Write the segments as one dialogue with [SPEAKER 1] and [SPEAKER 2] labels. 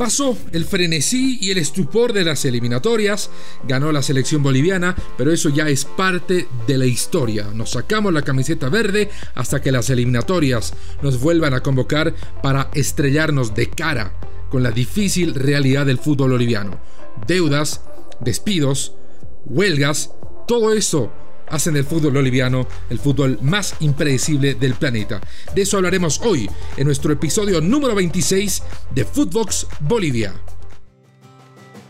[SPEAKER 1] Pasó el frenesí y el estupor de las eliminatorias, ganó la selección boliviana, pero eso ya es parte de la historia. Nos sacamos la camiseta verde hasta que las eliminatorias nos vuelvan a convocar para estrellarnos de cara con la difícil realidad del fútbol boliviano. Deudas, despidos, huelgas, todo eso hacen del fútbol boliviano el fútbol más impredecible del planeta. De eso hablaremos hoy en nuestro episodio número 26 de Footbox Bolivia.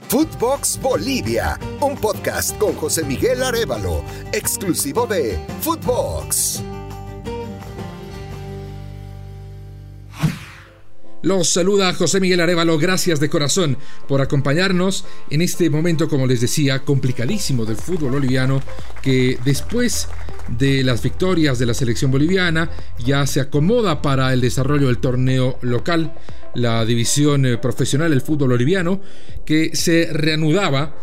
[SPEAKER 2] Footbox Bolivia, un podcast con José Miguel Arevalo, exclusivo de Footbox.
[SPEAKER 1] Los saluda José Miguel Arevalo, gracias de corazón por acompañarnos en este momento, como les decía, complicadísimo del fútbol boliviano, que después de las victorias de la selección boliviana ya se acomoda para el desarrollo del torneo local, la división eh, profesional del fútbol boliviano, que se reanudaba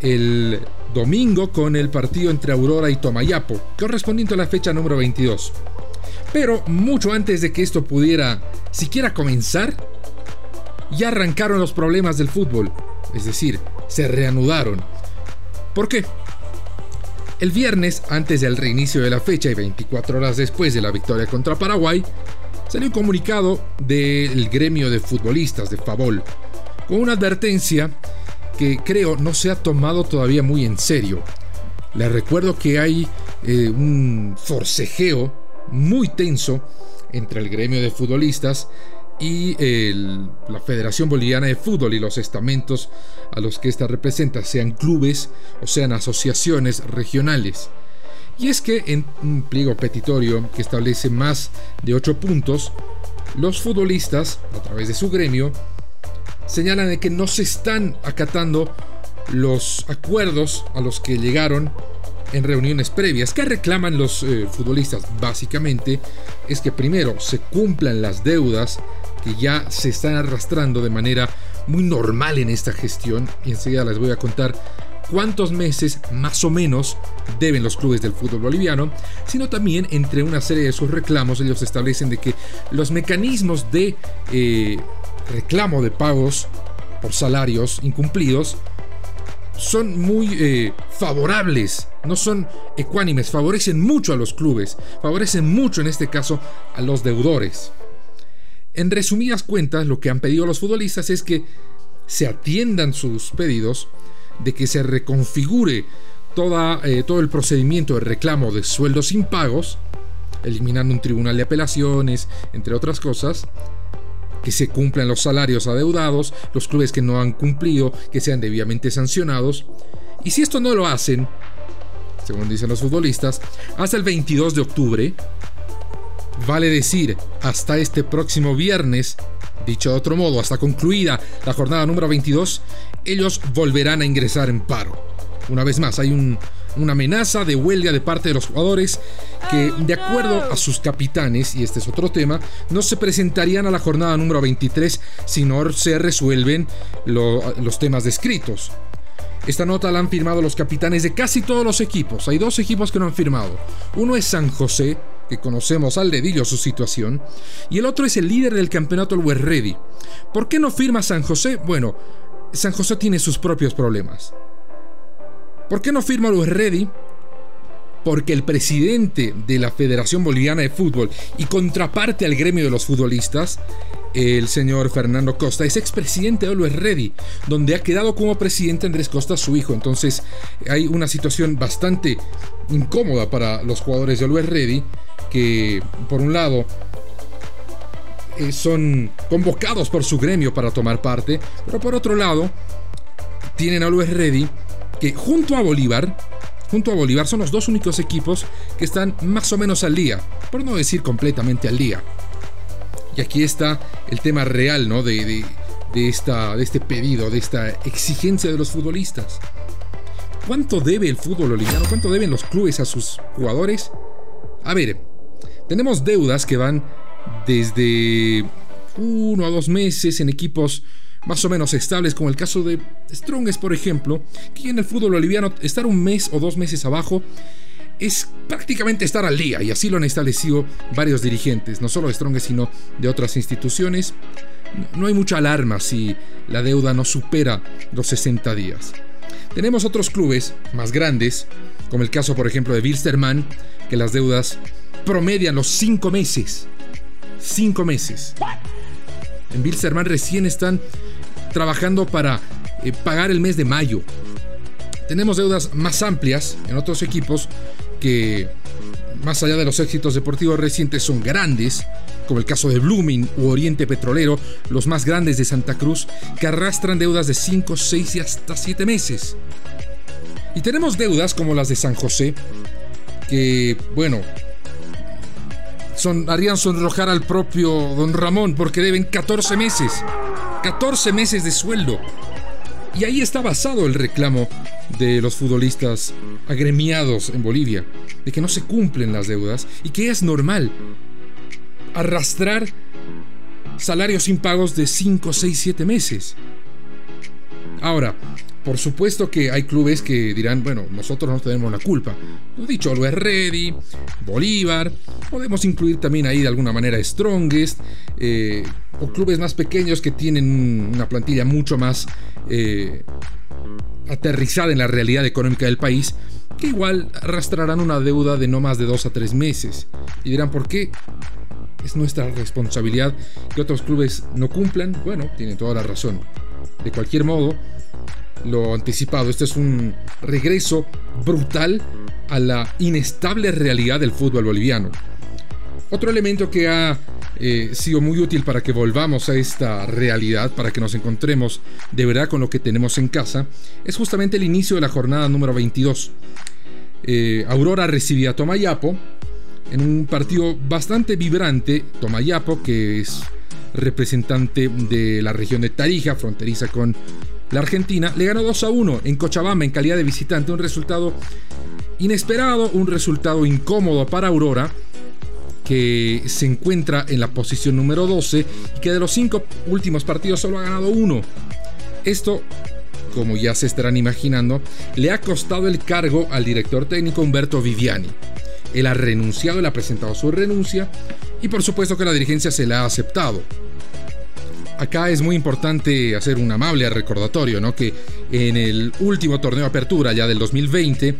[SPEAKER 1] el domingo con el partido entre Aurora y Tomayapo, correspondiente a la fecha número 22. Pero mucho antes de que esto pudiera siquiera comenzar, ya arrancaron los problemas del fútbol. Es decir, se reanudaron. ¿Por qué? El viernes, antes del reinicio de la fecha y 24 horas después de la victoria contra Paraguay, salió un comunicado del gremio de futbolistas de Favol, con una advertencia que creo no se ha tomado todavía muy en serio. Les recuerdo que hay eh, un forcejeo muy tenso entre el gremio de futbolistas y la Federación Boliviana de Fútbol y los estamentos a los que ésta representa, sean clubes o sean asociaciones regionales. Y es que en un pliego petitorio que establece más de 8 puntos, los futbolistas, a través de su gremio, señalan de que no se están acatando los acuerdos a los que llegaron en reuniones previas. ¿Qué reclaman los eh, futbolistas? Básicamente es que primero se cumplan las deudas que ya se están arrastrando de manera muy normal en esta gestión y enseguida les voy a contar cuántos meses más o menos deben los clubes del fútbol boliviano, sino también entre una serie de sus reclamos ellos establecen de que los mecanismos de eh, reclamo de pagos por salarios incumplidos son muy eh, favorables, no son ecuánimes, favorecen mucho a los clubes, favorecen mucho en este caso a los deudores. En resumidas cuentas, lo que han pedido los futbolistas es que se atiendan sus pedidos, de que se reconfigure eh, todo el procedimiento de reclamo de sueldos impagos, eliminando un tribunal de apelaciones, entre otras cosas, que se cumplan los salarios adeudados, los clubes que no han cumplido, que sean debidamente sancionados. Y si esto no lo hacen, según dicen los futbolistas, hasta el 22 de octubre, vale decir, hasta este próximo viernes, dicho de otro modo, hasta concluida la jornada número 22, ellos volverán a ingresar en paro. Una vez más, hay un, una amenaza de huelga de parte de los jugadores que, de acuerdo a sus capitanes, y este es otro tema, no se presentarían a la jornada número 23 si no se resuelven los temas descritos. Esta nota la han firmado los capitanes de casi todos los equipos. Hay dos equipos que no han firmado. Uno es San José, que conocemos al dedillo su situación, y el otro es el líder del campeonato, el West Ready. ¿Por qué no firma San José? Bueno, San José tiene sus propios problemas. ¿Por qué no firma Luis Ready? Porque el presidente de la Federación Boliviana de Fútbol y contraparte al gremio de los futbolistas, el señor Fernando Costa, es expresidente de Luis Ready, donde ha quedado como presidente Andrés Costa, su hijo. Entonces hay una situación bastante incómoda para los jugadores de Luis Ready, que por un lado eh, son convocados por su gremio para tomar parte, pero por otro lado tienen a Luis Ready que junto a Bolívar, junto a Bolívar son los dos únicos equipos que están más o menos al día, por no decir completamente al día. Y aquí está el tema real, ¿no? De, esta, de este pedido, de esta exigencia de los futbolistas. ¿Cuánto debe el fútbol boliviano? ¿Cuánto deben los clubes a sus jugadores? A ver, tenemos deudas que van desde uno a dos meses en equipos más o menos estables, como el caso de Strongest, por ejemplo, que en el fútbol boliviano estar un mes o dos meses abajo es prácticamente estar al día, y así lo han establecido varios dirigentes, no solo de Strongest, sino de otras instituciones. no hay mucha alarma si la deuda no supera los 60 días. Tenemos otros clubes más grandes, como el caso por ejemplo de Wilstermann, que las deudas promedian los 5 meses. 5 meses. En Wilstermann recién están trabajando para eh, pagar el mes de mayo. Tenemos deudas más amplias en otros equipos que, más allá de los éxitos deportivos recientes, son grandes, como el caso de Blooming u Oriente Petrolero, los más grandes de Santa Cruz, que arrastran deudas de 5, 6 y hasta 7 meses. Y tenemos deudas como las de San José, que, bueno, harían sonrojar al propio don Ramón porque deben 14 meses. 14 meses de sueldo. Y ahí está basado el reclamo de los futbolistas agremiados en Bolivia, de que no se cumplen las deudas y que es normal arrastrar salarios impagos de 5, 6, 7 meses. Ahora, por supuesto que hay clubes que dirán, bueno, nosotros no tenemos la culpa. Lo dicho, Always Ready, Bolívar, podemos incluir también ahí de alguna manera Strongest, eh, o clubes más pequeños que tienen una plantilla mucho más eh, aterrizada en la realidad económica del país, que igual arrastrarán una deuda de no más de dos a tres meses. Y dirán, ¿por qué? Es nuestra responsabilidad que otros clubes no cumplan. Bueno, tienen toda la razón. De cualquier modo, lo anticipado, este es un regreso brutal a la inestable realidad del fútbol boliviano. Otro elemento que ha eh, sido muy útil para que volvamos a esta realidad, para que nos encontremos de verdad con lo que tenemos en casa, es justamente el inicio de la jornada número 22. Eh, Aurora recibía a Tomayapo en un partido bastante vibrante. Tomayapo, que es representante de la región de Tarija, fronteriza con la Argentina, le ganó 2 a 1 en Cochabamba en calidad de visitante. Un resultado inesperado, un resultado incómodo para Aurora, que se encuentra en la posición número 12 y que de los cinco últimos partidos solo ha ganado uno. Esto, como ya se estarán imaginando, le ha costado el cargo al director técnico Humberto Viviani. Él ha renunciado, él ha presentado su renuncia y por supuesto que la dirigencia se la ha aceptado. Acá es muy importante hacer un amable recordatorio, ¿no? Que en el último torneo de apertura ya del 2020,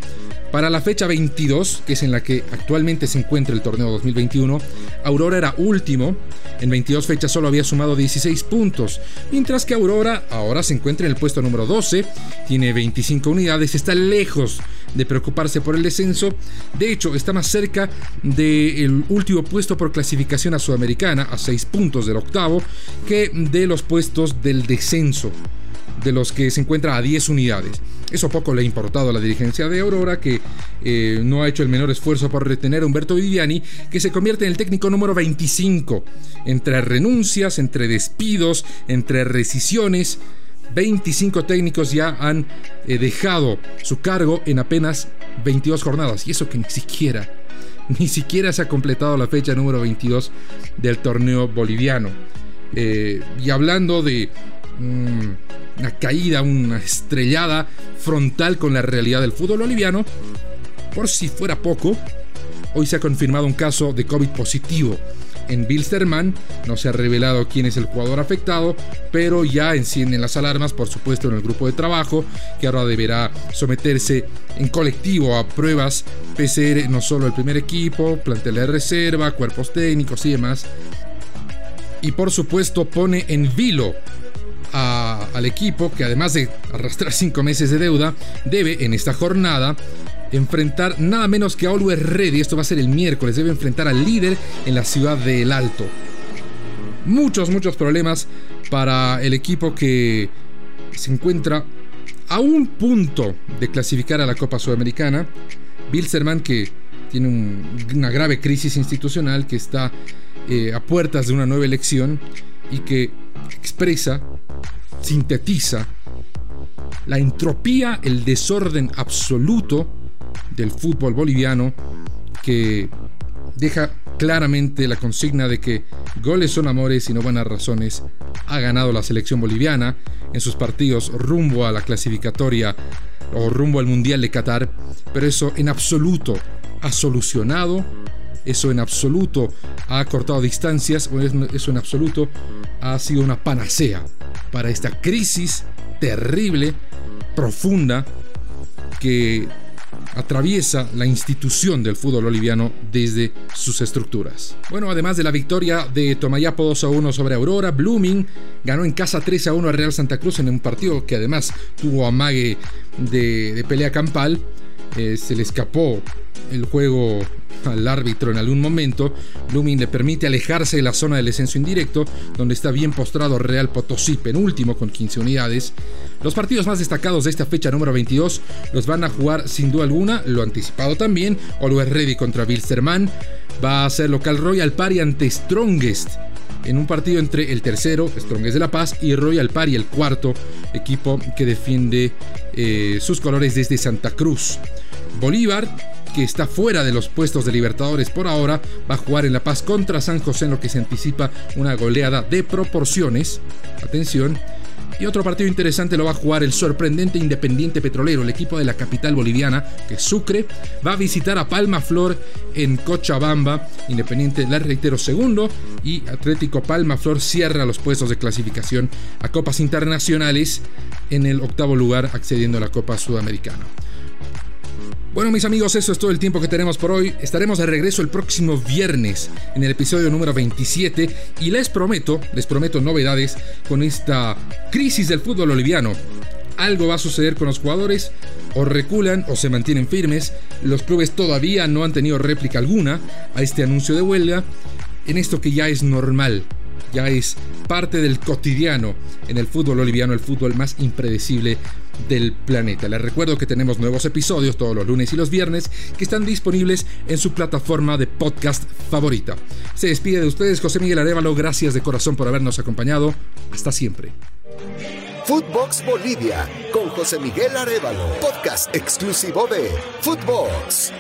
[SPEAKER 1] para la fecha 22, que es en la que actualmente se encuentra el torneo 2021, Aurora era último. En 22 fechas solo había sumado 16 puntos, mientras que Aurora ahora se encuentra en el puesto número 12, tiene 25 unidades, está lejos de preocuparse por el descenso. De hecho, está más cerca del último puesto por clasificación a Sudamericana, a 6 puntos del octavo, que de los puestos del descenso, de los que se encuentra a 10 unidades. Eso poco le ha importado a la dirigencia de Aurora, que eh, no ha hecho el menor esfuerzo por retener a Humberto Viviani, que se convierte en el técnico número 25. Entre renuncias, entre despidos, entre rescisiones, 25 técnicos ya han eh, dejado su cargo en apenas 22 jornadas. Y eso que ni siquiera, ni siquiera se ha completado la fecha número 22 del torneo boliviano. Eh, y hablando de una caída, una estrellada frontal con la realidad del fútbol boliviano, por si fuera poco, hoy se ha confirmado un caso de COVID positivo en Bilsterman. No se ha revelado quién es el jugador afectado, pero ya encienden las alarmas, por supuesto, en el grupo de trabajo, que ahora deberá someterse en colectivo a pruebas PCR, no solo el primer equipo, plantel de reserva, cuerpos técnicos y demás. Y por supuesto pone en vilo al equipo que además de arrastrar cinco meses de deuda, debe en esta jornada enfrentar nada menos que a Always Ready. Esto va a ser el miércoles. Debe enfrentar al líder en la ciudad de El Alto. Muchos, muchos problemas para el equipo que se encuentra a un punto de clasificar a la Copa Sudamericana. Bilzerman que tiene una grave crisis institucional, que está eh, a puertas de una nueva elección y que expresa, sintetiza la entropía, el desorden absoluto del fútbol boliviano que deja claramente la consigna de que goles son amores y no buenas razones. Ha ganado la selección boliviana en sus partidos rumbo a la clasificatoria o rumbo al Mundial de Qatar, pero eso en absoluto ha solucionado Eso en absoluto ha cortado distancias, o eso en absoluto ha sido una panacea para esta crisis terrible, profunda, que atraviesa la institución del fútbol boliviano desde sus estructuras. Bueno, además de la victoria de Tomayapo 2 a 1 sobre Aurora, Blooming ganó en casa 3 a 1 a Real Santa Cruz en un partido que además tuvo amague de, de pelea campal. Eh, se le escapó el juego al árbitro en algún momento, Lumin le permite alejarse de la zona del descenso indirecto, donde está bien postrado Real Potosí, penúltimo con 15 unidades. Los partidos más destacados de esta fecha número 22 los van a jugar sin duda alguna, lo anticipado también, Always Ready contra Wilstermann, va a ser local Royal Party ante Strongest en un partido entre el tercero, Strongest de La Paz, y Royal Party, el cuarto equipo que defiende eh, sus colores desde Santa Cruz. Bolívar, que está fuera de los puestos de Libertadores por ahora, va a jugar en La Paz contra San José en lo que se anticipa una goleada de proporciones. Atención. Y otro partido interesante lo va a jugar el sorprendente Independiente Petrolero, el equipo de la capital boliviana, que es Sucre, va a visitar a Palma Flor en Cochabamba. Independiente, la reitero, segundo. Y Atlético Palma Flor cierra los puestos de clasificación a Copas Internacionales en el octavo lugar, accediendo a la Copa Sudamericana. Bueno mis amigos, eso es todo el tiempo que tenemos por hoy. Estaremos de regreso el próximo viernes en el episodio número 27 y les prometo, les prometo novedades con esta crisis del fútbol boliviano. Algo va a suceder con los jugadores, o reculan o se mantienen firmes. Los clubes todavía no han tenido réplica alguna a este anuncio de huelga en esto que ya es normal ya es parte del cotidiano en el fútbol boliviano, el fútbol más impredecible del planeta. Les recuerdo que tenemos nuevos episodios todos los lunes y los viernes que están disponibles en su plataforma de podcast favorita. Se despide de ustedes José Miguel Arevalo, gracias de corazón por habernos acompañado. Hasta siempre.
[SPEAKER 2] Footbox Bolivia con José Miguel Arevalo, podcast exclusivo de Footbox.